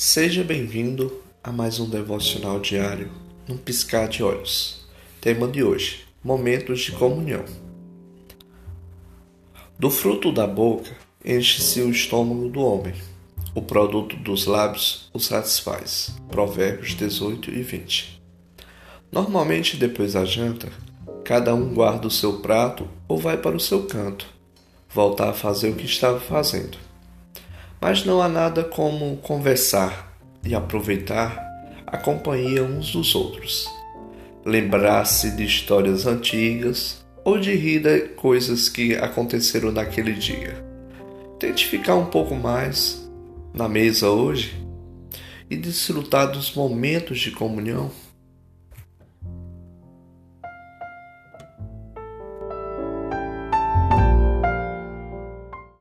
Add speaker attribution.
Speaker 1: Seja bem-vindo a mais um devocional diário, num piscar de olhos. Tema de hoje: Momentos de comunhão. Do fruto da boca enche-se o estômago do homem. O produto dos lábios o satisfaz. Provérbios 18 e 20. Normalmente, depois da janta, cada um guarda o seu prato ou vai para o seu canto, voltar a fazer o que estava fazendo. Mas não há nada como conversar e aproveitar a companhia uns dos outros. Lembrar-se de histórias antigas ou de rir de coisas que aconteceram naquele dia. Tente ficar um pouco mais na mesa hoje e desfrutar dos momentos de comunhão